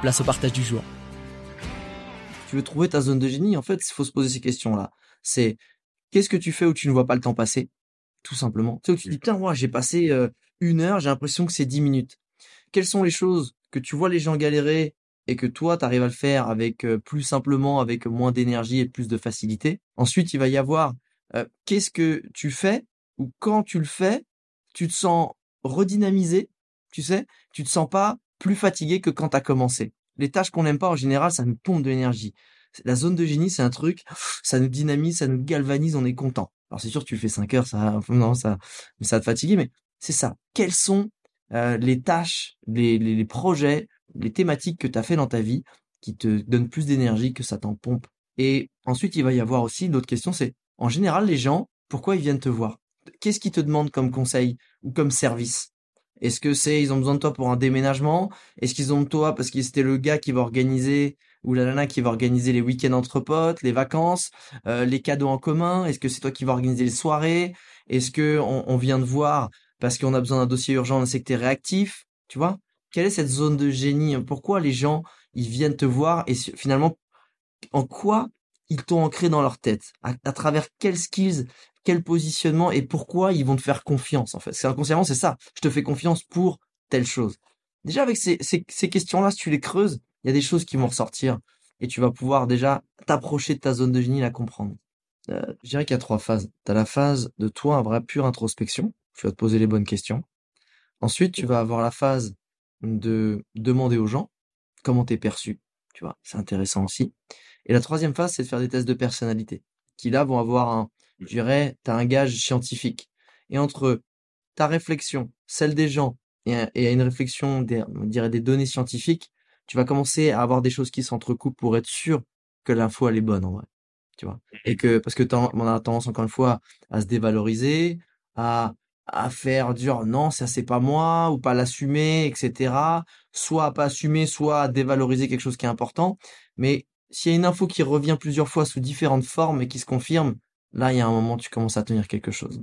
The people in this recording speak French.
place au partage du jour. Tu veux trouver ta zone de génie, en fait, il faut se poser ces questions-là. C'est qu'est-ce que tu fais où tu ne vois pas le temps passer? Tout simplement. Tu sais, où tu dis, tiens, moi, j'ai passé euh, une heure, j'ai l'impression que c'est dix minutes. Quelles sont les choses que tu vois les gens galérer et que toi, tu arrives à le faire avec euh, plus simplement, avec moins d'énergie et plus de facilité? Ensuite, il va y avoir euh, qu'est-ce que tu fais ou quand tu le fais, tu te sens redynamisé, tu sais, tu te sens pas plus fatigué que quand tu as commencé. Les tâches qu'on n'aime pas en général, ça nous pompe de l'énergie. La zone de génie, c'est un truc, ça nous dynamise, ça nous galvanise, on est content. Alors c'est sûr, tu fais 5 heures, ça, non, ça, ça va te fatiguer, mais c'est ça. Quelles sont euh, les tâches, les, projets, les thématiques que tu as fait dans ta vie qui te donnent plus d'énergie que ça t'en pompe? Et ensuite, il va y avoir aussi une autre question, c'est en général, les gens, pourquoi ils viennent te voir? Qu'est-ce qu'ils te demandent comme conseil ou comme service? Est-ce que c'est ils ont besoin de toi pour un déménagement? Est-ce qu'ils ont de toi parce que c'était le gars qui va organiser ou la nana qui va organiser les week-ends entre potes, les vacances, euh, les cadeaux en commun? Est-ce que c'est toi qui va organiser les soirées? Est-ce que on, vient de voir parce qu'on a besoin d'un dossier urgent, que t'es réactif, tu vois? Quelle est cette zone de génie? Pourquoi les gens, ils viennent te voir et finalement, en quoi ils t'ont ancré dans leur tête? À, travers quels skills, quel positionnement et pourquoi ils vont te faire confiance en fait C'est inconsciemment, c'est ça. Je te fais confiance pour telle chose. Déjà avec ces, questions-là, si tu les creuses, il y a des choses qui vont ressortir et tu vas pouvoir déjà t'approcher de ta zone de génie, la comprendre. Euh, je dirais qu'il y a trois phases. Tu as la phase de toi, un vrai pure introspection, tu vas te poser les bonnes questions. Ensuite, tu vas avoir la phase de demander aux gens comment t'es perçu. Tu vois, c'est intéressant aussi. Et la troisième phase, c'est de faire des tests de personnalité, qui là vont avoir un, je dirais, t'as un gage scientifique. Et entre ta réflexion, celle des gens, et, une réflexion des, on dirait des données scientifiques, tu vas commencer à avoir des choses qui s'entrecoupent pour être sûr que l'info elle est bonne en vrai. Tu vois? Et que, parce que on a tendance encore une fois à se dévaloriser, à à faire dire non, ça c'est pas moi, ou pas l'assumer, etc. Soit à pas assumer, soit à dévaloriser quelque chose qui est important. Mais s'il y a une info qui revient plusieurs fois sous différentes formes et qui se confirme, là, il y a un moment, tu commences à tenir quelque chose.